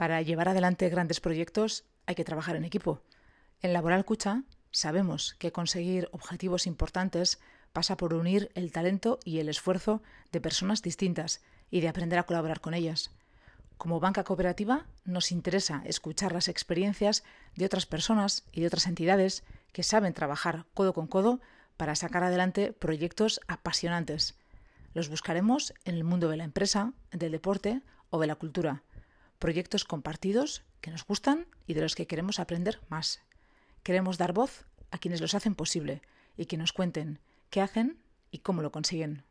Para llevar adelante grandes proyectos hay que trabajar en equipo. En Laboral Cucha sabemos que conseguir objetivos importantes pasa por unir el talento y el esfuerzo de personas distintas y de aprender a colaborar con ellas. Como banca cooperativa nos interesa escuchar las experiencias de otras personas y de otras entidades que saben trabajar codo con codo para sacar adelante proyectos apasionantes. Los buscaremos en el mundo de la empresa, del deporte o de la cultura proyectos compartidos que nos gustan y de los que queremos aprender más. Queremos dar voz a quienes los hacen posible y que nos cuenten qué hacen y cómo lo consiguen.